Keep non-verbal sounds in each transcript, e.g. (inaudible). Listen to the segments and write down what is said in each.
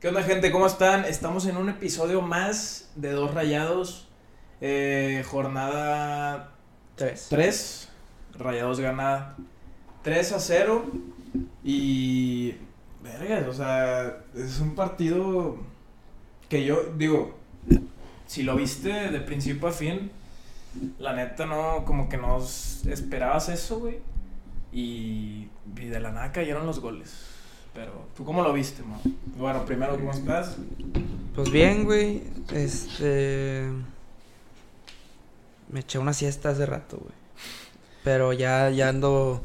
¿Qué onda gente? ¿Cómo están? Estamos en un episodio más de Dos Rayados. Eh, jornada 3. 3. Rayados gana 3 a 0. Y... Vergas, o sea, es un partido que yo digo, si lo viste de principio a fin, la neta no, como que no esperabas eso, güey. Y, y de la nada cayeron los goles. Pero, ¿tú cómo lo viste, man? Bueno, primero, ¿cómo estás? Pues bien, güey. Este. Me eché una siesta hace rato, güey. Pero ya, ya ando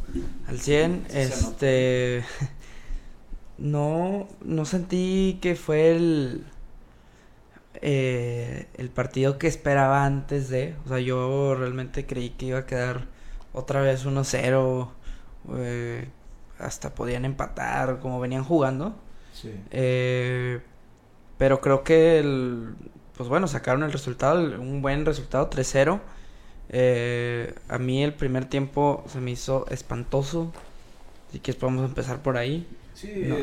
al 100. Sí, se este. No, no sentí que fue el. eh, el partido que esperaba antes de. O sea, yo realmente creí que iba a quedar otra vez 1-0. eh, hasta podían empatar como venían jugando. Sí. Eh, pero creo que el, pues bueno, sacaron el resultado, un buen resultado, 3-0. Eh, a mí el primer tiempo se me hizo espantoso. Así que podemos empezar por ahí. Sí, No.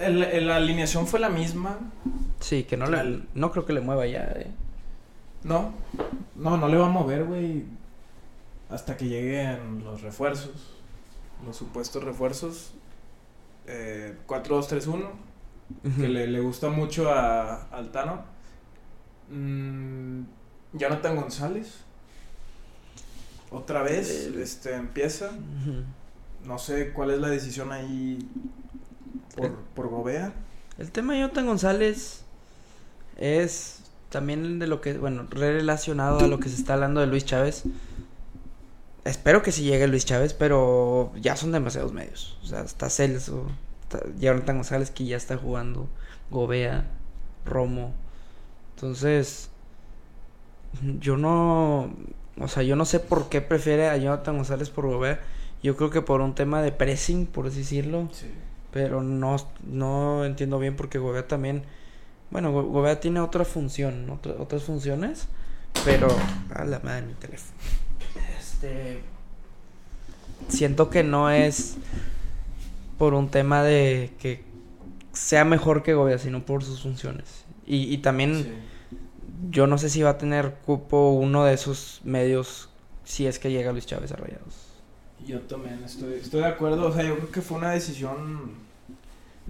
el- el- la alineación fue la misma. Sí, que no, le, no creo que le mueva ya. eh. No, no, no le va a mover, güey. Hasta que lleguen los refuerzos. Los supuestos refuerzos. Eh, 4-2-3-1. Que le, le gusta mucho a Altano. Mm, Jonathan González. Otra vez, este, empieza. No sé cuál es la decisión ahí por, Eh. por Gobea. El tema de Jonathan González es también de lo que, bueno, relacionado a lo que se está hablando de Luis Chávez. Espero que sí llegue Luis Chávez, pero ya son demasiados medios. O sea, está Celso, está Jonathan González que ya está jugando, Gobea, Romo. Entonces, yo no, o sea, yo no sé por qué prefiere a Jonathan González por Gobea. Yo creo que por un tema de pressing, por así decirlo. Sí. Pero no, no entiendo bien porque Gobea también. Bueno, Go- Gobea tiene otra función, otra- otras funciones. Pero. A la madre mi teléfono. Este. Siento que no es por un tema de que sea mejor que Gobea, sino por sus funciones. Y, y también Sí. yo no sé si va a tener cupo uno de esos medios si es que llega Luis Chávez a Rayados. Yo también estoy, estoy de acuerdo. O sea, yo creo que fue una decisión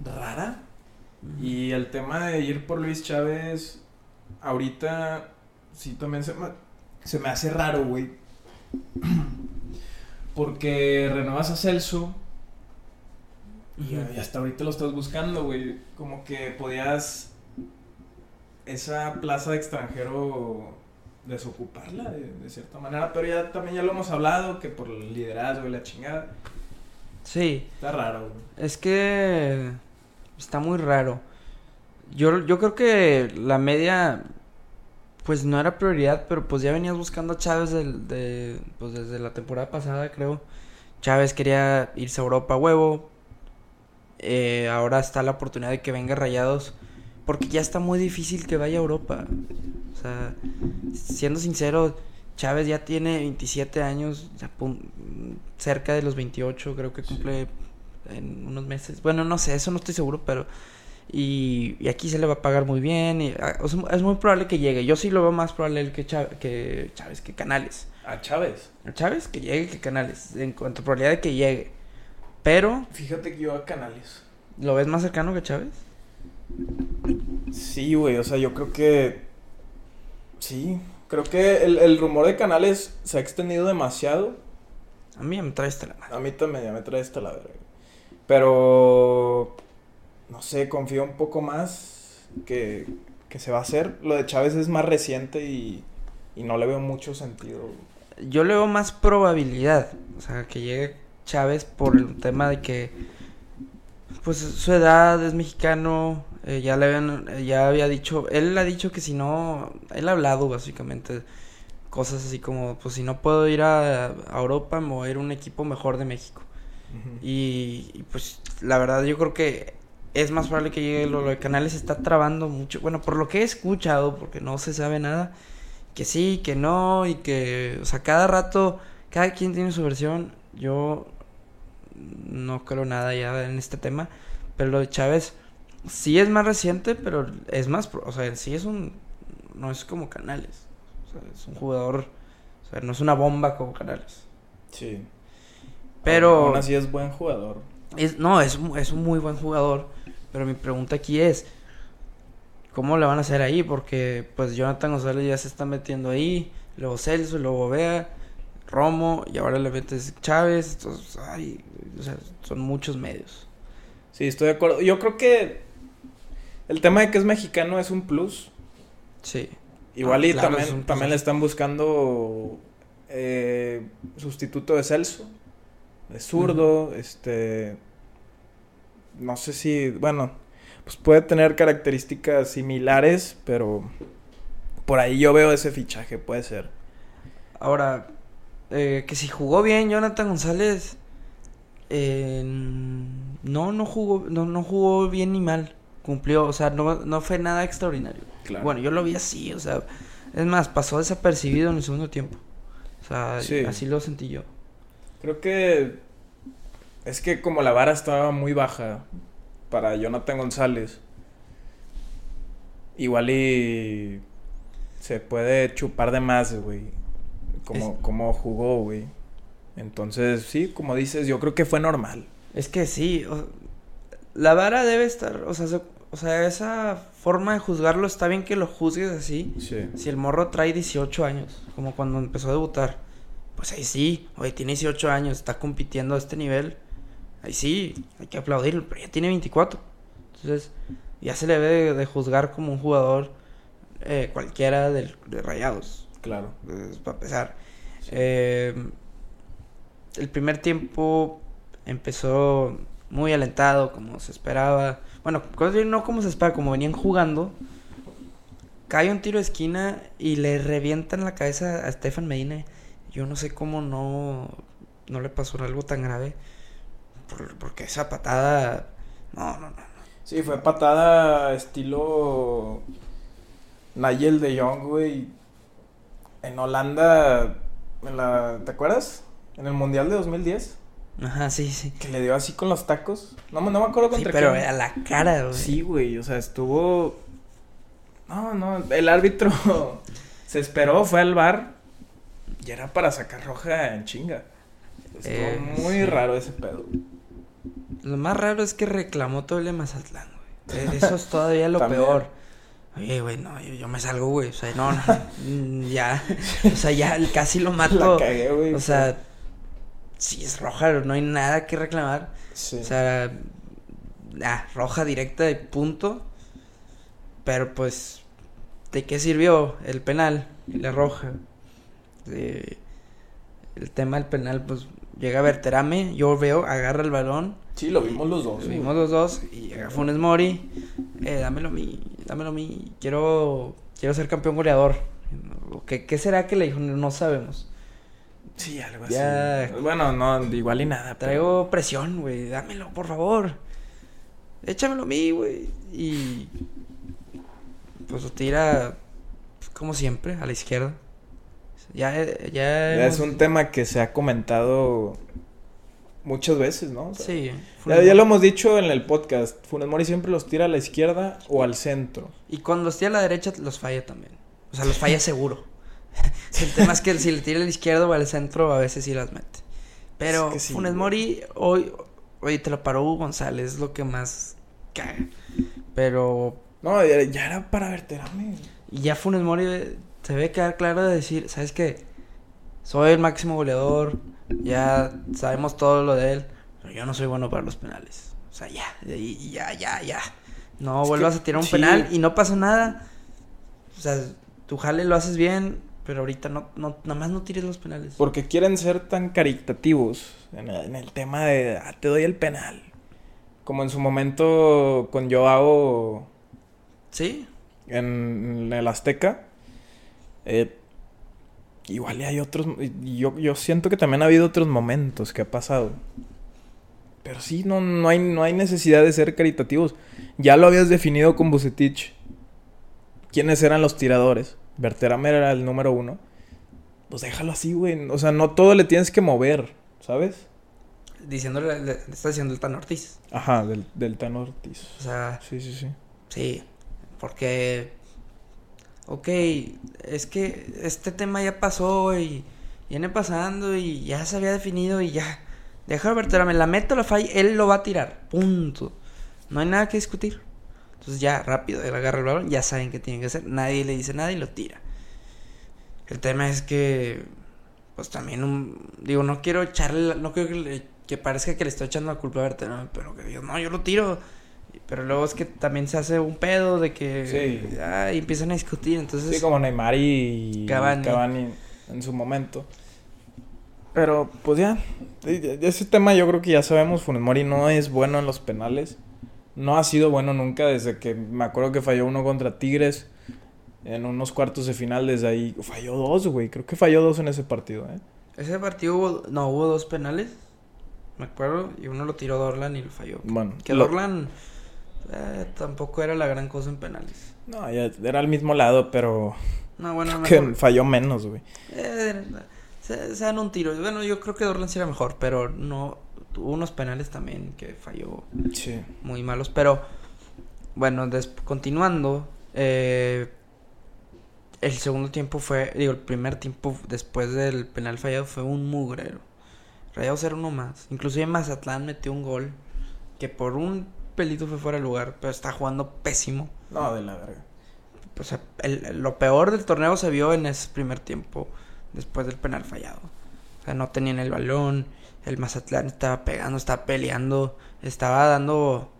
rara. Y el tema de ir por Luis Chávez, ahorita sí también se me, se me hace raro, güey. (clears throat) Porque renuevas a Celso y, hasta ahorita lo estás buscando, güey. Como que podías esa plaza de extranjero desocuparla de, de cierta manera. Pero ya también ya lo hemos hablado, que por el liderazgo y la chingada. Sí. Está raro, güey. Es que está muy raro. Yo, yo creo que la media, pues no era prioridad, pero pues ya venías buscando a Chávez del- de, pues desde la temporada pasada, creo. Chávez quería irse a Europa huevo. Eh, ahora está la oportunidad de que venga Rayados, porque ya está muy difícil que vaya a Europa. O sea, siendo sincero, Chávez ya tiene 27 años, ya cerca de los 28, creo que cumple en unos meses. Bueno, no sé, eso no estoy seguro, pero... Y, y aquí se le va a pagar muy bien. Y, ah, o sea, es muy probable que llegue. Yo sí lo veo más probable que, Chá- que Chávez, que Canales. A Chávez. A Chávez que llegue que Canales. En cuanto a probabilidad de que llegue. Pero, Fíjate que yo a Canales. ¿lo ves más cercano que Chávez? Sí, güey, o sea, yo creo que. Sí, creo que el, el rumor de Canales se ha extendido demasiado. A mí me trae esta la madre. A mí también ya me trae esta la verga. Pero. No sé, confío un poco más que, que se va a hacer. Lo de Chávez es más reciente y, y no le veo mucho sentido. Yo le veo más probabilidad. O sea, que llegue Chávez por el tema de que. Pues su edad es mexicano. eh, ya le habían, eh, ya había dicho. Él ha dicho que si no. Él ha hablado básicamente. Cosas así como: Pues si no puedo ir a, a Europa, me voy a ir a un equipo mejor de México. Y, y, pues la verdad yo creo que es más probable que llegue lo, lo de Canales está trabando mucho. Bueno, por lo que he escuchado, porque no se sabe nada, que sí, que no, y que, o sea, cada rato, cada quien tiene su versión. Yo no creo nada ya en este tema, pero lo de Chávez sí es más reciente, pero es más, o sea, sí es un, no es como Canales, o sea, es un jugador, o sea, no es una bomba como Canales. Sí. Pero- Aún así es buen jugador. Es, no, es, es un muy buen jugador, pero mi pregunta aquí es, ¿cómo le van a hacer ahí? Porque pues Jonathan González ya se está metiendo ahí, luego Celso, luego Vea, Romo, y ahora le metes Chávez, entonces, ay, o sea, son muchos medios. Sí, estoy de acuerdo. Yo creo que el tema de que es mexicano es un plus. Sí. Igual Ah, y claro, también, es también le están buscando eh, sustituto de Celso. De zurdo, este... No sé si... Bueno, pues puede tener características similares, pero... Por ahí yo veo ese fichaje, puede ser. Ahora, eh, que si jugó bien Jonathan González, eh, no, no jugó, no, no jugó bien ni mal, cumplió, o sea, no, no fue nada extraordinario. Claro. Bueno, yo lo vi así, o sea, es más, pasó desapercibido en el segundo tiempo. O sea, Sí. así lo sentí yo. Creo que es que como la vara estaba muy baja para Jonathan González, igual y se puede chupar de más, güey. Como, Es- como jugó, güey. Entonces, sí, como dices, yo creo que fue normal. Es que sí, o- la vara debe estar, o sea, se- o sea, esa forma de juzgarlo está bien que lo juzgues así. Sí. Si el morro trae 18 años, como cuando empezó a debutar, pues ahí sí, oye, tiene 18 años, está compitiendo a este nivel, ahí sí, hay que aplaudirlo, pero ya tiene 24. Entonces, ya se le debe de, juzgar como un jugador eh, cualquiera de Rayados, Claro. eh, para empezar. Eh, el primer tiempo empezó muy alentado, como se esperaba. Bueno, no como se esperaba, como venían jugando. Cae un tiro de esquina y le revientan la cabeza a Stefan Medina. Yo no sé cómo no, no le pasó algo tan grave. Por- porque esa patada. No, no, no. Sí, fue patada estilo Nigel de Jong, güey. En Holanda, en la, ¿te acuerdas? En el Mundial de 2010, Ajá, sí, sí. que le dio así con los tacos. No, me- no me acuerdo Sí, contra pero quién. a la cara, güey. Sí, güey, o sea, estuvo... No, no, el árbitro (laughs) se esperó, fue al bar y era para sacar roja en chinga. Estuvo Eh, muy sí. raro ese pedo. Lo más raro es que reclamó todo el de Mazatlán, güey. Eh, Eso es (laughs) todavía lo peor. Oye, güey, no, yo, yo me salgo, güey. O sea, no, no, mm, ya. O sea, ya casi lo (laughs) La mato. cagué, güey. O sea, si es roja, no hay nada que reclamar. Sí. O sea, ah, roja directa de punto. Pero pues, ¿de qué sirvió el penal y la roja? Eh, el tema del penal, pues llega Berterame, yo veo, agarra el balón. Sí, lo vimos los dos. Lo vimos los dos y llega Funes Mori, eh, dámelo a mí, dámelo a mí, quiero, quiero ser campeón goleador. ¿Qué, ¿Qué será que le dijo? No sabemos. Sí, algo Ya. así. Bueno, no, igual y nada. pero- Traigo presión, güey, dámelo, por favor. Échamelo a mí, güey. Y pues lo tira pues, como siempre, a la izquierda. Ya, ya, Ya es un tema que se ha comentado muchas veces, ¿no? O sea, Sí. Ya, lo hemos dicho en el podcast. Funes Mori siempre los tira a la izquierda o al centro. Y cuando los tira a la derecha, los falla también. O sea, los falla seguro. (laughs) el tema es que si le tira a la izquierda o al centro, a veces sí las mete. Pero Es que sí, Funes. Mori, hoy, hoy te lo paró Hugo González, es lo que más caga. Pero No, ya, ya era para verterame. y ya Funes Mori se debe quedar claro de decir, ¿sabes qué? Soy el máximo goleador, ya sabemos todo lo de él, pero yo no soy bueno para los penales. O sea, ya, ya, ya, ya. No Es vuelvas que a tirar un sí. penal y no pasa nada. O sea, tu jale lo haces bien, pero ahorita no, no, nada más no tires los penales. Porque quieren ser tan caritativos en el, en el tema de, ah, te doy el penal. Como en su momento con Joao Sí, en el Azteca. Eh, igual y hay otros. Yo, yo siento que también ha habido otros momentos que ha pasado. Pero sí, no, no, hay, no hay necesidad de ser caritativos. Ya lo habías definido con Bucetich. ¿Quiénes eran los tiradores? Berterame era el número uno. Pues déjalo así, güey. O sea, no todo le tienes que mover, ¿sabes? diciéndole, le, está diciendo el Tan Ortiz. Ajá, del, del Tano Ortiz. O sea, Sí, sí, sí. sí, porque, ok, es que este tema ya pasó y viene pasando y ya se había definido y ya. Deja de me la meto, la falla, él lo va a tirar, punto. No hay nada que discutir. Entonces ya, rápido, él agarra el balón, ya saben qué tienen que hacer, nadie le dice nada y lo tira. El tema es que, pues también, un, digo, no quiero echarle, no quiero que, le- parezca que le estoy echando la culpa a Berterame, pero que digo, no, yo lo tiro. Pero luego es que también se hace un pedo de que Sí. ah, y empiezan a discutir, entonces Sí, como Neymar y Cavani. Cavani en su momento. Pero, pues ya, ese tema yo creo que ya sabemos, Funes Mori no es bueno en los penales. No ha sido bueno nunca desde que me acuerdo que falló uno contra Tigres en unos cuartos de final. Desde ahí falló dos, güey. Creo que falló dos en ese partido, ¿eh? ese partido hubo, no, hubo dos penales, me acuerdo, y uno lo tiró Dorlan y lo falló. Bueno, Que lo- Dorlan eh, tampoco era la gran cosa en penales. No, ya era al mismo lado, pero No, bueno, que mejor. falló menos, güey. Eh, se, se dan un tiro. Bueno, yo creo que Dorlan sí era mejor, pero no. Tuvo unos penales también que falló Sí. muy malos. Pero, bueno, des- continuando. eh, el segundo tiempo fue. Digo, el primer tiempo después del penal fallado fue un mugrero. Rayados era uno más. Inclusive Mazatlán metió un gol que por un pelito fue fuera de lugar, pero está jugando pésimo. No, de la verga. O sea, el- lo peor del torneo se vio en ese primer tiempo, después del penal fallado. O sea, no tenían el balón, el Mazatlán estaba pegando, estaba peleando, estaba dando...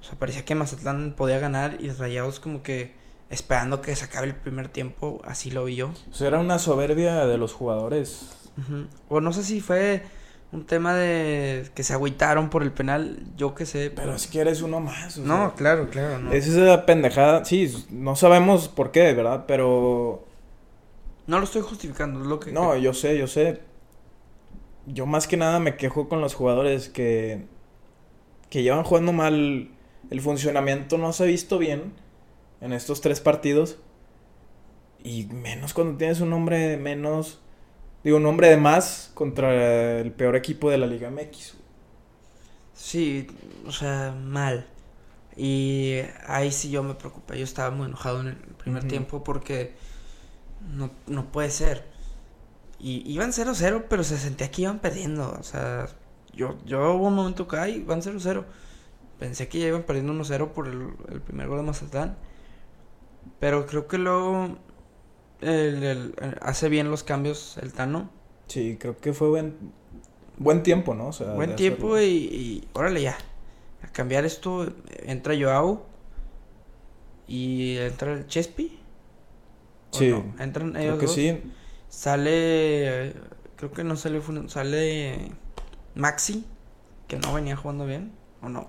O sea, parecía que Mazatlán podía ganar y Rayados como que esperando que se acabe el primer tiempo, así lo vi yo. O sea, era una soberbia de los jugadores. O no sé si fue un tema de que se agüitaron por el penal, yo qué sé. Pero es que eres uno más. o sea. No, claro, claro, no. Es esa pendejada, sí, no sabemos por qué, ¿verdad? Pero No lo estoy justificando, es lo que... no, yo sé, yo sé. Yo más que nada me quejo con los jugadores que que llevan jugando mal. El funcionamiento no se ha visto bien en estos tres partidos. Y menos cuando tienes un hombre menos, digo, un hombre de más contra el peor equipo de la Liga MX. Sí, o sea, mal. Y ahí sí yo me preocupé. Yo estaba muy enojado en el primer tiempo porque no, no puede ser. Y iban 0-0, pero se sentía que iban perdiendo. O sea, yo, yo hubo un momento que, ay, van 0-0. Pensé que ya iban perdiendo 1-0 por el, el primer gol de Mazatlán. Pero creo que luego el- el- hace bien los cambios el Tano. Sí, creo que fue buen buen tiempo, ¿no? O sea, Buen tiempo hacerlo. y, y órale ya. A cambiar esto, entra Joao y entra el Chespi. ¿o Sí, no? Entran Creo ellos que dos. sí. Sale, creo que no salió, sale Maxi, que no venía jugando bien, ¿o no?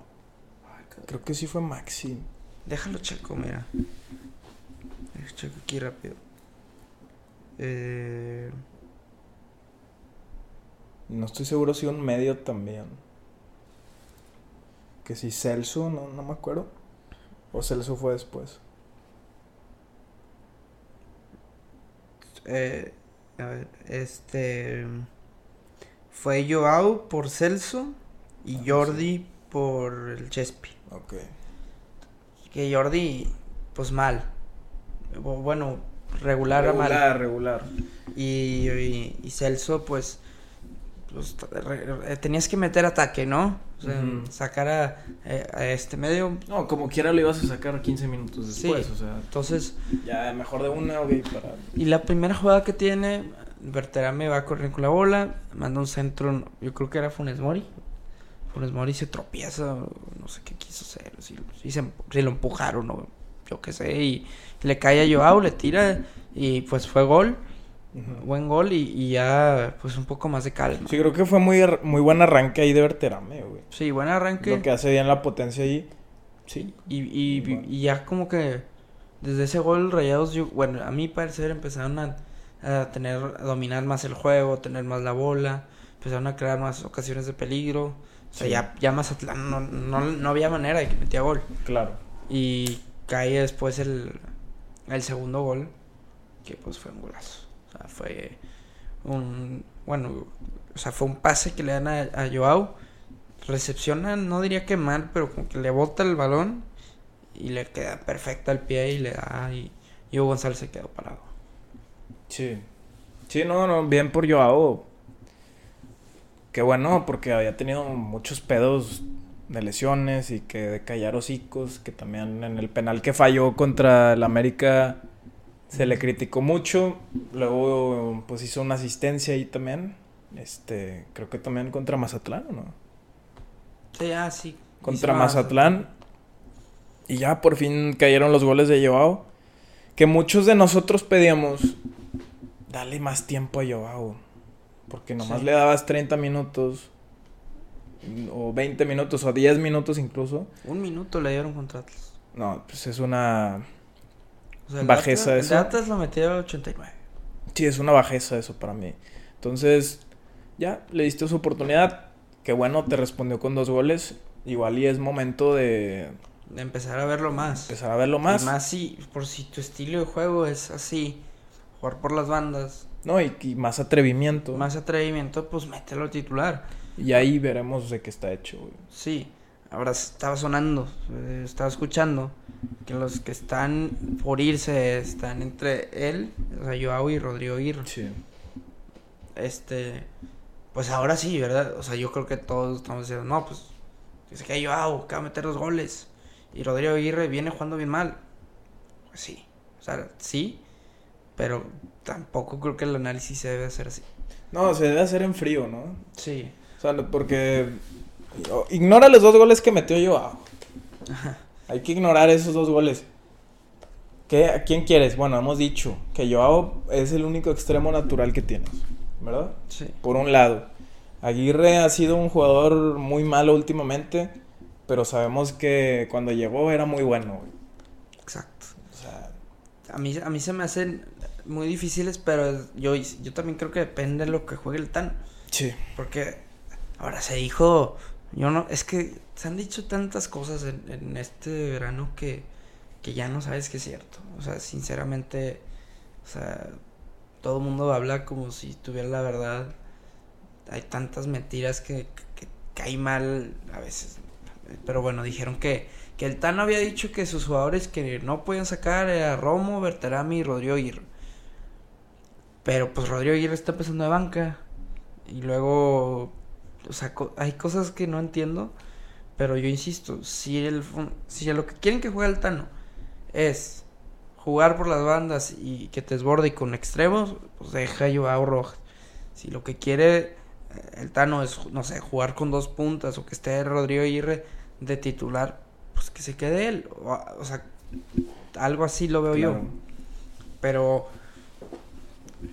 Creo que sí fue Maxi. Déjalo checo, mira. Checo aquí rápido. Eh, No estoy seguro si un medio también. Que si Celso, no, no me acuerdo. O Celso fue después. eh, a ver, este fue Joao por Celso y Ah, Jordi por el Chespi. Ok. Que Jordi, pues mal. Bu- Bueno, regular, a mal. Regular, regular. Y, y, y Celso, pues, pues, re- tenías que meter ataque, ¿no? O sea, sacar a, eh, a este medio. No, como quiera lo ibas a sacar 15 minutos después. Sí. O sea, Entonces, ya mejor de una, para. y la primera jugada que tiene, Berterame va a correr con la bola, manda un centro, yo creo que era Funes Mori. Funes Mori se tropieza, no sé qué quiso hacer, si, si se, si lo empujaron o yo qué sé, y le cae a Joao, le tira y pues fue gol, buen gol y, y ya pues un poco más de calma. Sí, creo que fue muy, muy buen arranque ahí de Berterame, güey. Sí, buen arranque. Lo que hace bien la potencia ahí. Sí. Y, y, ya como que desde ese gol Rayados, yo, bueno, a mi parecer empezaron a, a tener, a dominar más el juego, tener más la bola, empezaron a crear más ocasiones de peligro. O sea, Sí. ya, ya Mazatlán no, no, no había manera de que metía gol. Claro. Y cae después el, el segundo gol, que pues fue un golazo. O sea, fue un, bueno, o sea, fue un pase que le dan a, Joao recepciona, no diría que mal, pero como que le bota el balón y le queda perfecta el pie y le da y, y Hugo González se quedó parado. Sí. Sí, no, no, bien por Joao. Qué bueno, porque había tenido muchos pedos de lesiones y que de callar hocicos, que también en el penal que falló contra el América se le criticó mucho. Luego pues hizo una asistencia ahí también. Este, creo que también contra Mazatlán, ¿o no? Sí, ah, sí. Contra Mazatlán. Y ya por fin cayeron los goles de Joao. Que muchos de nosotros pedíamos, dale más tiempo a Joao. Porque nomás Sí. le dabas 30 minutos. O 20 minutos, o 10 minutos incluso. Un minuto le dieron contra Atlas. No, pues es una... O sea, Bajeza Atlas, eso. El Atlas lo metió al 89. Sí, es una bajeza eso para mí. Entonces, ya, le diste su oportunidad. Qué bueno, te respondió con dos goles. Igual y es momento de De empezar a verlo más. empezar a verlo más. Y más si, por si tu estilo de juego es así, jugar por las bandas, No, y, y más atrevimiento. más atrevimiento, pues mételo titular. Y ahí veremos de qué está hecho, güey. Sí, ahora estaba sonando, eh, estaba escuchando que los que están por irse están entre él, o sea, Joao y Rodrigo Aguirre. Sí. Este, pues ahora sí, ¿verdad? O sea, yo creo que todos estamos diciendo, no, pues, que se quede Joao, que va a meter los goles. Y Rodrigo Aguirre viene jugando bien mal. Pues sí, o sea, sí, pero tampoco creo que el análisis se debe hacer así. No, se debe hacer en frío, ¿no? Sí, O sea, porque... Ignora los dos goles que metió Joao. Hay que ignorar esos dos goles. ¿Qué, ¿A quién quieres? Bueno, hemos dicho que Joao es el único extremo natural que tienes, ¿verdad? sí. Por un lado. Aguirre ha sido un jugador muy malo últimamente, pero sabemos que cuando llegó era muy bueno, güey. Exacto. O sea, A mí, a mí se me hacen muy difíciles, pero yo, yo también creo que depende de lo que juegue el Tan. sí. Porque ahora se dijo, yo no, es que se han dicho tantas cosas en, este verano que, que ya no sabes que es cierto. O sea, sinceramente, o sea, todo el mundo habla como si tuviera la verdad. Hay tantas mentiras que, que, que cae mal a veces. Pero bueno, dijeron que, que el Tano había dicho que sus jugadores que no podían sacar era Romo, Berterami y Rodrigo Aguirre. Pero pues Rodrigo Aguirre está empezando de banca. Y luego, o sea, co- hay cosas que no entiendo. Pero yo insisto, si, el, si lo que quieren que juegue el Tano es jugar por las bandas y que te desborde y con extremos, pues deja a Joao Rojas. Si lo que quiere eh, el Tano es, no sé, jugar con dos puntas o que esté Rodrigo Aguirre de titular, pues que se quede él. O, o sea, algo así lo veo yo. Pero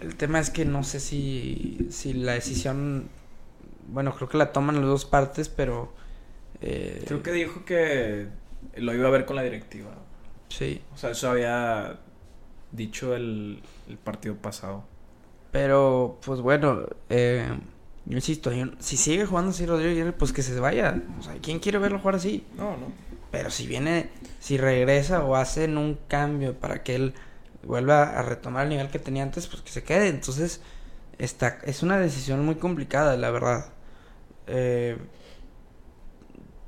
el tema es que no sé si, si la decisión, bueno, creo que la toman las dos partes, pero... eh, Creo que dijo que lo iba a ver con la directiva. Sí, O sea, eso había dicho el, el partido pasado. pero pues bueno, eh, yo insisto, yo- si sigue jugando así Rodrigo pues que se vaya. O sea, ¿quién quiere verlo jugar así? No, no. Pero si viene, si regresa o hacen un cambio para que él vuelva a retomar el nivel que tenía antes, pues que se quede. Entonces, está, es una decisión muy complicada, la verdad. Eh,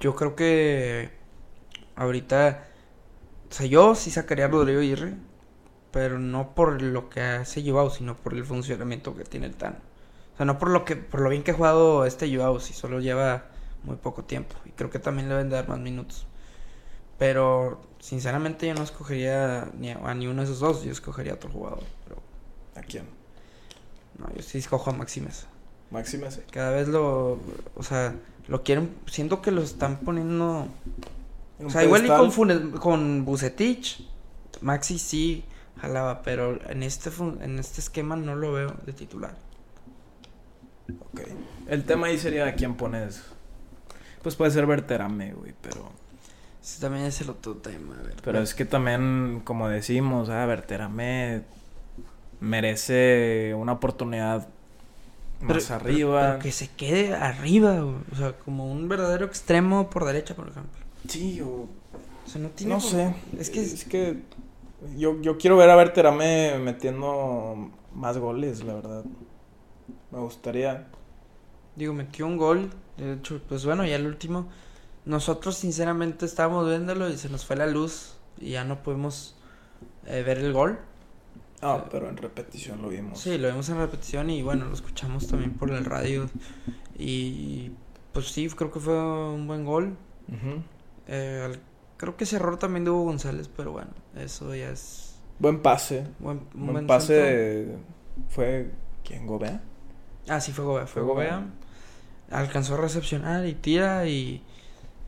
yo creo que ahorita, o sea, yo sí sacaría a Rodrigo Aguirre, pero no por lo que hace Joao, sino por el funcionamiento que tiene el Tano. O sea, no por lo que, por lo bien que ha jugado este Joao, si solo lleva muy poco tiempo. Y creo que también le deben de dar más minutos. Pero sinceramente yo no escogería ni a, a ni uno de esos dos, yo escogería a otro jugador. Pero ¿A quién? no, yo sí escojo a Maximes. Máxime Cada vez lo, o sea, lo quieren, siento que lo están poniendo, o sea, igual y con, Funes- con Bucetich, Maxi sí jalaba, pero en este en este esquema no lo veo de titular. Ok. El tema ahí sería a quién pones. Pues puede ser Berterame, güey, pero... Ese también es el otro tema, a ver. Pero es que también, como decimos, ah, Berterame merece una oportunidad más pero- arriba. pero que se quede arriba, güey. o sea, como un verdadero extremo por derecha, por ejemplo. Sí, o... O sea, no tiene No por- sé. Es que Es que yo, yo quiero ver a Berterame metiendo más goles, la verdad. Me gustaría. Digo, metió un gol. De hecho, pues bueno, ya el último. Nosotros, sinceramente, estábamos viéndolo y se nos fue la luz y ya no pudimos eh, ver el gol. Ah, pero en repetición lo vimos. Sí, lo vimos en repetición y bueno, lo escuchamos también por el radio. Y pues sí, creo que fue un buen gol. Eh, creo que ese error también de Hugo González, pero bueno, eso ya es Buen pase. buen, un Buen, buen pase de- fue ¿quién Gobea? Ah, sí, fue Gobea, fue Fue Gobea. Gobea. Alcanzó a recepcionar y tira y,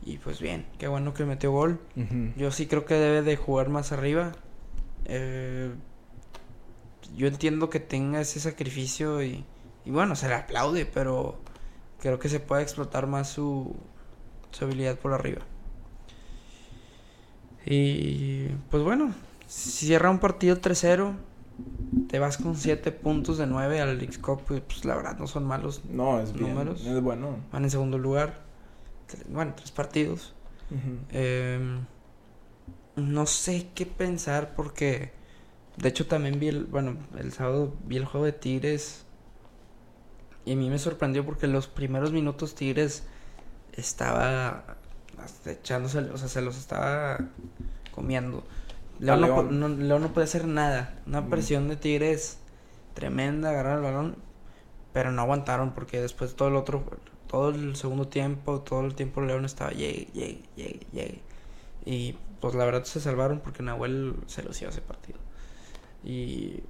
y pues bien, qué bueno que metió gol. Yo sí creo que debe de jugar más arriba. Eh, yo entiendo que tenga ese sacrificio y, y bueno, se le aplaude, pero creo que se puede explotar más su, su habilidad por arriba. Y pues bueno, cierra un partido 3-0. Te vas con 7 puntos de 9 al Leagues Cup. y, Pues la verdad no son malos. No, es bien. Números. Es bueno. Van en segundo lugar. Bueno, tres partidos. Em, no sé qué pensar porque de hecho también vi el, bueno, el sábado vi el juego de Tigres y a mí me sorprendió porque los primeros minutos Tigres estaba hasta echándose, o sea, se los estaba comiendo. León, no, no- León no puede hacer nada. Una presión de Tigres tremenda, agarrar el balón, pero no aguantaron porque después todo el otro, todo el segundo tiempo, todo el tiempo León estaba llegue, llegue, llegue, llegue. Y pues la verdad se salvaron porque Nahuel se lució ese partido. Y,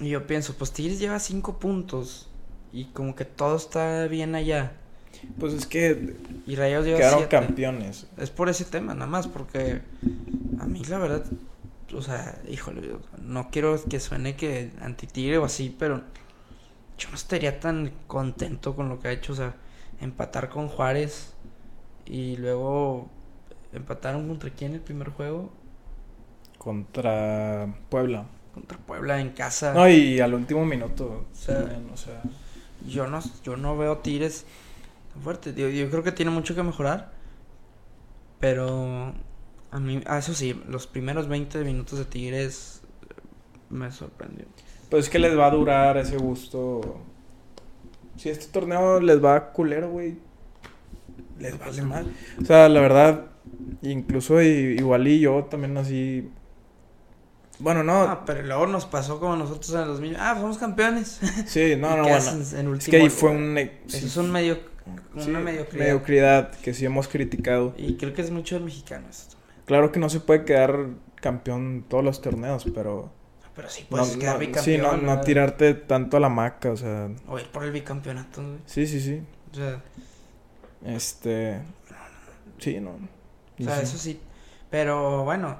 y yo pienso, pues Tigres lleva cinco puntos y como que todo está bien allá. Pues es que Y Rayados lleva quedaron siete. campeones. Es por ese tema, nada más, porque a mí la verdad, o sea, híjole, no quiero que suene que anti-tigre o así, pero yo no estaría tan contento con lo que ha hecho, o sea, empatar con Juárez y luego empataron contra quién el primer juego, Contra Puebla. Contra Puebla en casa. No, y al último minuto. O sea, también, o sea, Yo no, yo no veo Tigres tan fuerte. Yo, yo creo que tiene mucho que mejorar. Pero a mí, ah, eso sí, los primeros 20 minutos de Tigres eh, me sorprendió. Pues es que les va a durar ese gusto. Si este torneo les va culero, güey. Les vale mal. O sea, la verdad, incluso i- igual y yo también así. Bueno, no. Ah, pero luego nos pasó como nosotros en el 2000. Ah, somos campeones. sí, no, (laughs) no, bueno. en- en Es que ahí fue un. Eso sí, es un medio, una sí, mediocridad. mediocridad que sí hemos criticado. Y creo que es mucho del mexicano esto. Claro que no se puede quedar campeón todos los torneos, pero. Pero sí no, puedes quedar no- bicampeón. sí, no, no tirarte tanto a la maca, o sea. O ir por el bicampeonato, güey. Sí, sí, sí. O sea, Este. Sí, no. O sea, eso sí. Pero bueno,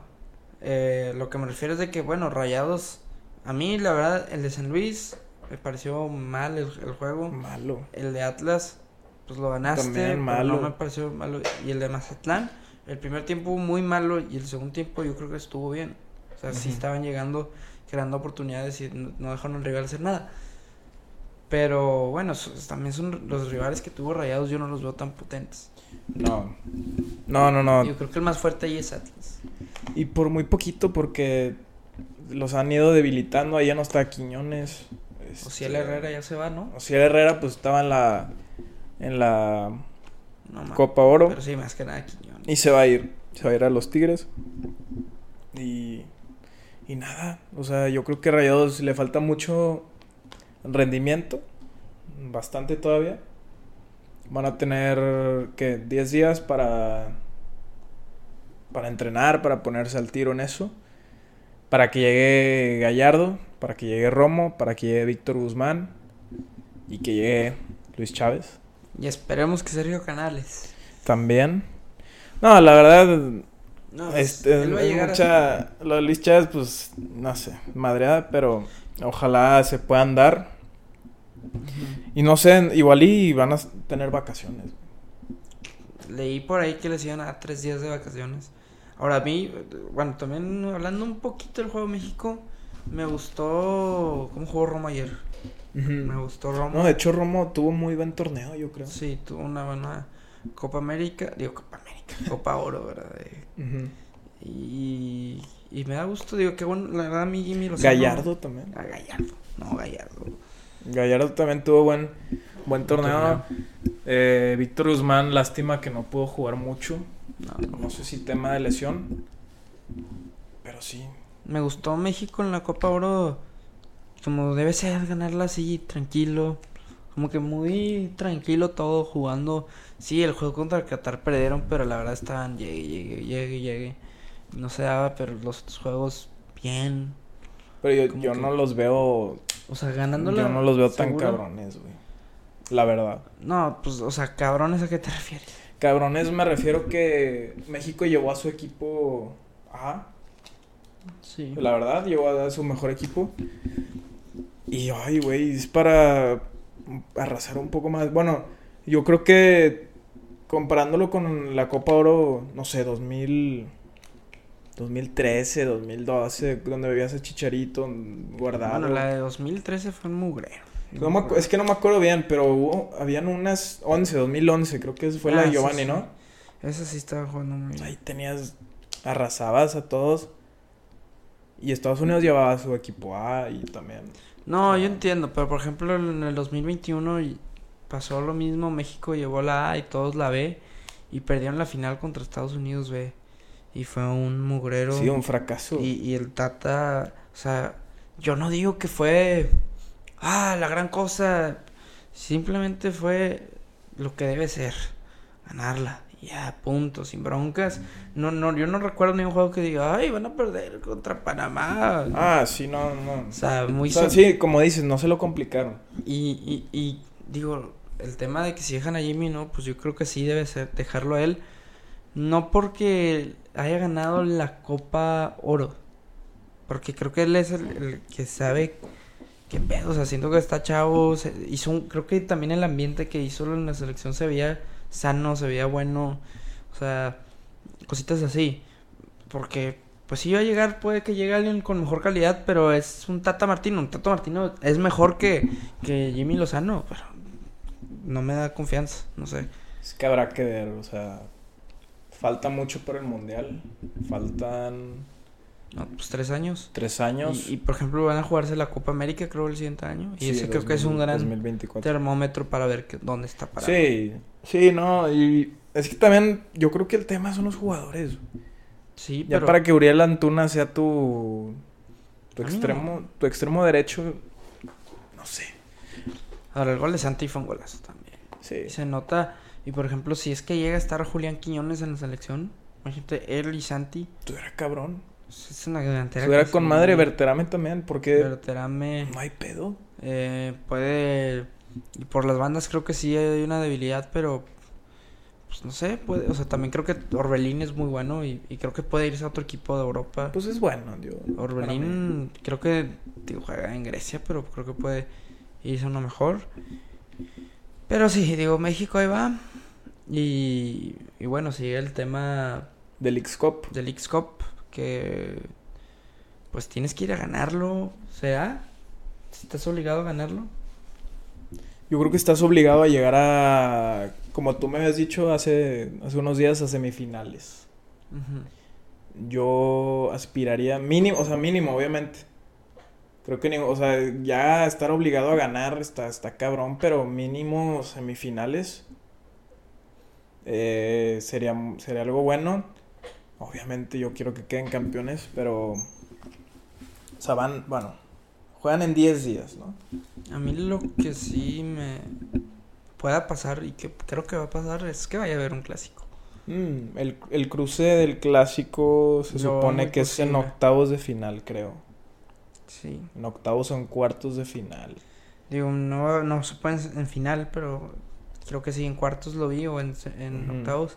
eh, lo que me refiero es de que, bueno, Rayados, a mí la verdad, el de San Luis me pareció mal el, el juego. Malo. El de Atlas, pues lo ganaste, También malo. no me pareció malo. Y el de Mazatlán, el primer tiempo muy malo y el segundo tiempo yo creo que estuvo bien. O sea, sí estaban llegando, creando oportunidades y no, dejaron al rival hacer nada. Pero bueno, también son los rivales que tuvo Rayados, yo no los veo tan potentes. No. No, no, no. Yo creo que el más fuerte ahí es Atlas. Y por muy poquito porque los han ido debilitando. Ahí ya no está Quiñones. O si el Herrera ya se va, ¿no? Ociel Herrera pues estaba en la en la No. Copa Oro Pero sí, más que nada Quiñones. y se va a ir, se va a ir a los Tigres. Y y nada, o sea, yo creo que a Rayados le falta mucho rendimiento, bastante todavía. Van a tener que 10 días para para entrenar, para ponerse al tiro en eso. Para que llegue Gallardo, para que llegue Romo, para que llegue Víctor Guzmán y que llegue Luis Chávez Y esperemos que Sergio Canales. también. No, la verdad, No, este, él va a es mucha, lo de Luis Chávez, pues, no sé, madreada, pero ojalá se puedan dar. Y no sé, igual y van a tener vacaciones. Leí por ahí que les iban a dar tres días de vacaciones. Ahora a mí, bueno, también hablando un poquito del juego de México, me gustó cómo jugó Romo ayer. Me gustó Romo. No, de hecho Romo tuvo muy buen torneo, yo creo. Sí, tuvo una buena Copa América, digo Copa América, (laughs) Copa Oro, ¿verdad? Y, y me da gusto, digo, que bueno, la verdad a mí Jimmy Lozano... Gallardo también. A Gallardo, no, Gallardo. Gallardo también tuvo buen, buen torneo. Eh, Víctor Guzmán, lástima que no pudo jugar mucho. No, No sé si tema de lesión. Pero sí. Me gustó México en la Copa Oro. Como debe ser, ganarla así, tranquilo. Como que muy tranquilo todo, jugando. Sí, el juego contra Qatar perdieron, pero la verdad estaban llegue, llegue, llegue, llegue. No se daba, pero los otros juegos, bien. Pero yo, yo que- no los veo. O sea, ganándola. Yo no los veo tan cabrones, güey. La verdad. No, pues, o sea, cabrones, ¿a qué te refieres? Cabrones me refiero que México llevó a su equipo A. Sí. La verdad, llevó a su mejor equipo. Y ay, güey, es para arrasar un poco más. Bueno, yo creo que comparándolo con la Copa Oro, no sé, 2000 2013, 2012, donde veías a Chicharito guardado. Bueno, la de 2013 fue un mugrero. No me es que no me acuerdo bien, pero hubo, habían unas 11, 2011, creo que fue la Ah, de sí, Giovanni, sí. ¿no? Esa sí estaba jugando muy bien. Ahí tenías, arrasabas a todos. Y Estados Unidos llevaba a su equipo A y también. No, Ah. yo entiendo, pero por ejemplo en el 2021 y- pasó lo mismo, México llevó la A y todos la B y perdieron la final contra Estados Unidos B y fue un mugrero Sí, un fracaso. y, y el Tata, o sea, yo no digo que fue, ah, la gran cosa, simplemente fue lo que debe ser, ganarla, ya, punto, sin broncas, no, no, yo no recuerdo ningún juego que diga, ay, van a perder contra Panamá, Ah, sí, no, no. o sea, muy O sea, sí, como dices, no se lo complicaron. y, y, y digo, el tema de que si dejan a Jimmy, no, pues yo creo que sí debe ser dejarlo a él. No porque haya ganado la Copa Oro. Porque creo que él es el, el que sabe qué pedo. O sea, siento que está chavo. se- hizo un, creo que también el ambiente que hizo en la selección se veía sano, se veía bueno. O sea, cositas así. Porque, pues si iba a llegar, puede que llegue alguien con mejor calidad, pero es un Tata Martino. Un Tata Martino es mejor que, que Jimmy Lozano, pero no me da confianza, no sé. Es que habrá que ver, o sea. Falta mucho para el mundial. Faltan No, pues tres años. tres años. Y, y, por ejemplo van a jugarse la Copa América creo el siguiente año. Y Sí, ese creo que es un 2000, gran 2024. termómetro para ver que, dónde está parado. Sí, sí, no. Y es que también yo creo que el tema son los jugadores. Sí, Ya pero para que Uriel Antuna sea tu, tu no. extremo, tu extremo derecho, no sé. ahora el gol de Santi fue un golazo también. Sí. Se nota, y por ejemplo, si es que llega a estar Julián Quiñones en la selección, imagínate, él y Santi, Estuviera cabrón. pues, es una delantera. Estuviera con madre Berterame también, porque Berterame, no hay pedo. eh, puede, y por las bandas creo que sí hay una debilidad, pero pues no sé, puede, o sea, también creo que Orbelín es muy bueno y, y creo que puede irse a otro equipo de Europa. Pues es bueno, digo. Orbelín creo que digo, juega en Grecia, pero creo que puede irse a uno mejor. Pero sí, digo, México ahí va. Y, y bueno, sigue el tema Del X-Cop. del X-Cup, que pues tienes que ir a ganarlo, ¿será? ¿Estás obligado a ganarlo? Yo creo que estás obligado a llegar a, como tú me habías dicho hace, hace unos días, a semifinales. Yo aspiraría mínimo, o sea, mínimo, obviamente. Creo que, ni- o sea, ya estar obligado a ganar está, está cabrón, pero mínimo semifinales eh, sería, sería algo bueno. Obviamente yo quiero que queden campeones, pero... O sea, van, bueno, juegan en 10 días, ¿no? A mí lo que sí me pueda pasar y que creo que va a pasar es que vaya a haber un clásico. Mm, el, el cruce del clásico se supone que es en octavos de final, creo. Sí. En octavos o en cuartos de final. Digo, no, no se puede en, en final, pero creo que sí, en cuartos lo vi o en, octavos.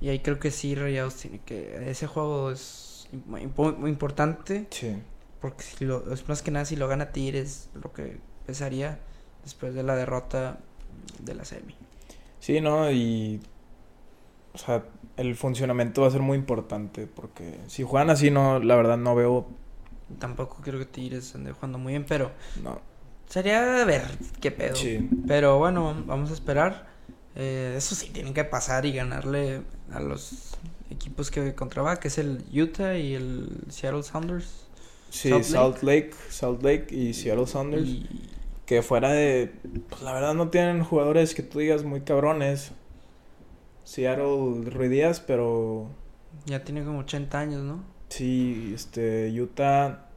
Y ahí creo que sí, Rayados tiene que... Ese juego es muy importante, Sí. porque si lo, es más que nada si lo gana Tigres, lo que pesaría después de la derrota de la semi. Sí, ¿no? Y... O sea, el funcionamiento va a ser muy importante porque si juegan así, no, la verdad no veo... Tampoco creo que Tigres ande jugando muy bien, pero No. Sería ver qué pedo. Sí. Pero bueno, vamos a esperar. Eh, eso sí, tienen que pasar y ganarle a los equipos que contra va, que es el Utah y el Seattle Sounders. Sí, Salt Salt Lake, Salt Lake y Seattle Sounders. Y Que fuera de. Pues la verdad no tienen jugadores que tú digas muy cabrones. Seattle Rui Díaz, pero. Ya tiene como 80 años, ¿no? Sí, este. Utah.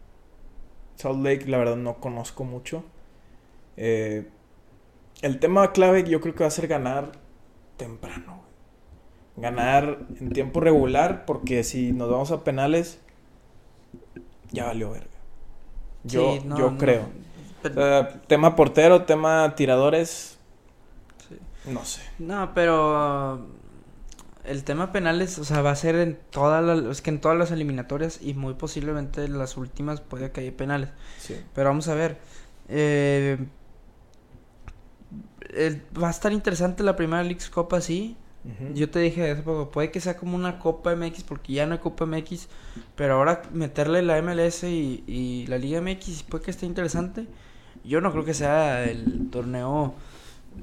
Salt Lake, la verdad no conozco mucho. Eh, el tema clave yo creo que va a ser ganar temprano. Ganar en tiempo regular, porque si nos vamos a penales, ya valió verga. Yo, Sí, no, yo no. creo. Pero- tema portero, tema tiradores, Sí. no sé. No, pero uh, el tema penales, o sea, va a ser en todas las, es que en todas las eliminatorias y muy posiblemente en las últimas puede que haya penales. Sí. Pero vamos a ver. eh, va a estar interesante la primera Leagues Copa, sí. Yo te dije hace poco, puede que sea como una Copa MX porque ya no hay Copa MX, pero ahora meterle la MLS y, y la Liga MX puede que esté interesante. Yo no creo que sea el torneo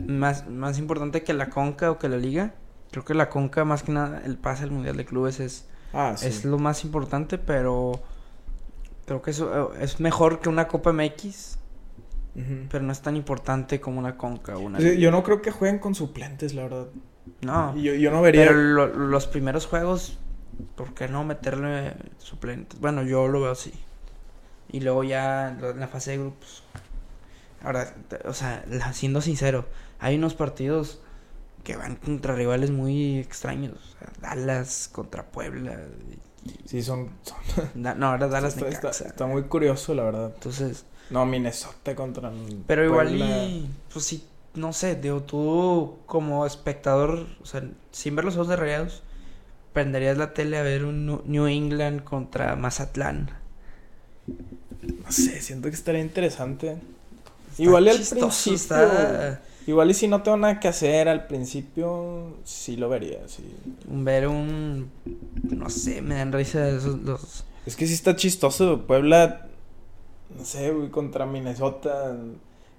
más, más importante que la Conca o que la Liga. Creo que la Conca, más que nada, el pase al Mundial de Clubes es, Ah, sí. es lo más importante, pero creo que eso es mejor que una Copa MX, Pero no es tan importante como una Conca una Liga. yo no creo que jueguen con suplentes, la verdad. No. Yo, yo no vería. Pero lo- los primeros juegos, ¿por qué no meterle suplentes? Bueno, yo lo veo así. Y luego ya en la fase de grupos. Ahora, o sea, siendo sincero, hay unos partidos que van contra rivales muy extraños. O sea, Dallas contra Puebla. Sí, son. son- (laughs) Da- no, ahora Dallas está, está- está muy curioso, la verdad. Entonces, No, Minnesota contra. pero igual y, pues sí, no sé, digo, tú como espectador, o sea, sin ver los ojos de rayados, prenderías la tele a ver un New England contra Mazatlán. No sé, siento que estaría interesante. Está Igual y al principio. está Igual y si no tengo nada que hacer al principio, sí lo vería, sí. ver un, no sé, me dan risa esos los... Es que sí está chistoso. Puebla, no sé, güey, contra Minnesota.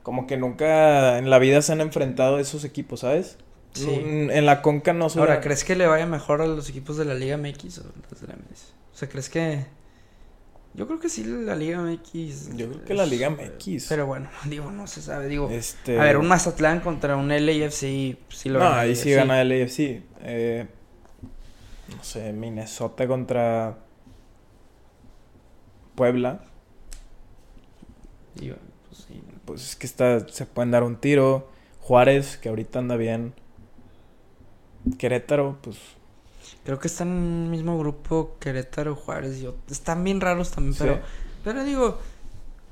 Como que nunca en la vida se han enfrentado esos equipos, ¿sabes? Sí. No, en la Conca no se Ahora, da- ¿crees que le vaya mejor a los equipos de la Liga MX o los de la MLS? O sea, ¿crees que...? Yo creo que sí la Liga MX. Yo creo que la Liga MX. Pero bueno, (laughs) digo, no se sabe, digo... Este... A ver, un Mazatlán contra un LAFC, sí lo No, ahí sí LAFC. gana el AFC. Eh, no sé, Minnesota contra Puebla. Y, pues, sí. Pues es que está, se pueden dar un tiro. Juárez, que ahorita anda bien. Querétaro, pues Creo que están en el mismo grupo Querétaro, Juárez y Están bien raros también, Sí. pero... Pero digo,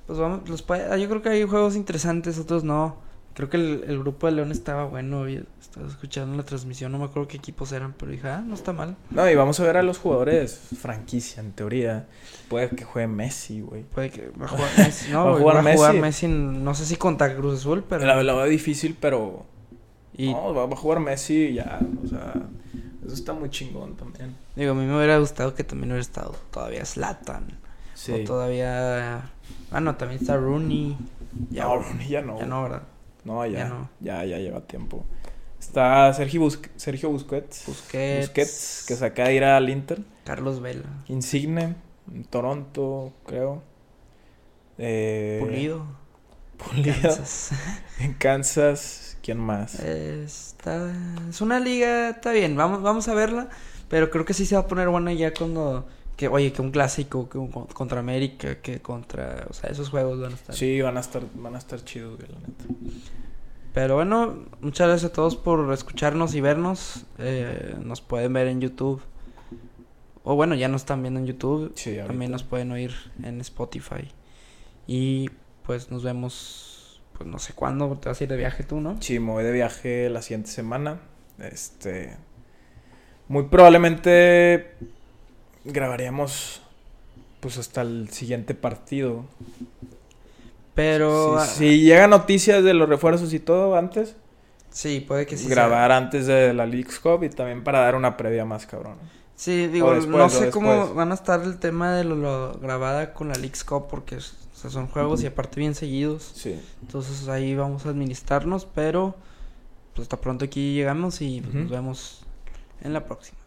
pues vamos, los ah, yo creo que hay juegos interesantes, otros no. Creo que el, el grupo de León estaba bueno, estaba escuchando la transmisión, no me acuerdo qué equipos eran, pero dije, ah, no está mal. No, y vamos a ver a los jugadores franquicia, en teoría. Puede que juegue Messi, güey. Puede que va a jugar (laughs) Messi, no, Va a jugar va a jugar Messi. No sé si contra Cruz Azul, pero... La, la veo difícil, pero... y No, va, va a jugar Messi y ya, o sea... Eso está muy chingón también. digo, a mí me hubiera gustado que también hubiera estado todavía Zlatan, Sí. o todavía... Ah, no, también está Rooney. Ya, No, Rooney ya no. ya no, ¿verdad? No, ya, Ya no. ya, ya lleva tiempo. Está Sergio, Busque- Sergio Busquets. Busquets. Busquets, que se acaba de ir al Inter. Carlos Vela. Insigne, en Toronto, creo. Eh, Pulido. Pulido. Kansas. (laughs) En Kansas, ¿quién más? Está, es una liga, está bien, vamos, vamos a verla, pero creo que sí se va a poner buena ya cuando, que oye, que un clásico, que un con- contra América, que contra, o sea, esos juegos van a estar. Sí, van a estar, van a estar chidos, güey, la neta. Pero bueno, muchas gracias a todos por escucharnos y vernos, eh, nos pueden ver en YouTube, o bueno, ya nos están viendo en YouTube, Sí, también nos pueden oír en Spotify, y pues nos vemos, pues no sé cuándo, te vas a ir de viaje tú, ¿no? Sí, me voy de viaje la siguiente semana. Este. Muy probablemente grabaríamos pues hasta el siguiente partido. Pero... Si, ah, si llega noticias de los refuerzos y todo antes, Sí, puede que sí. sea. grabar antes de la League's Cup y también para dar una previa más cabrón. Sí, digo, después, no sé cómo van a estar el tema de lo, lo grabada con la League's Cup porque sea, son juegos y aparte bien seguidos. Sí. Entonces ahí vamos a administrarnos, pero pues hasta pronto aquí llegamos y pues, nos vemos en la próxima.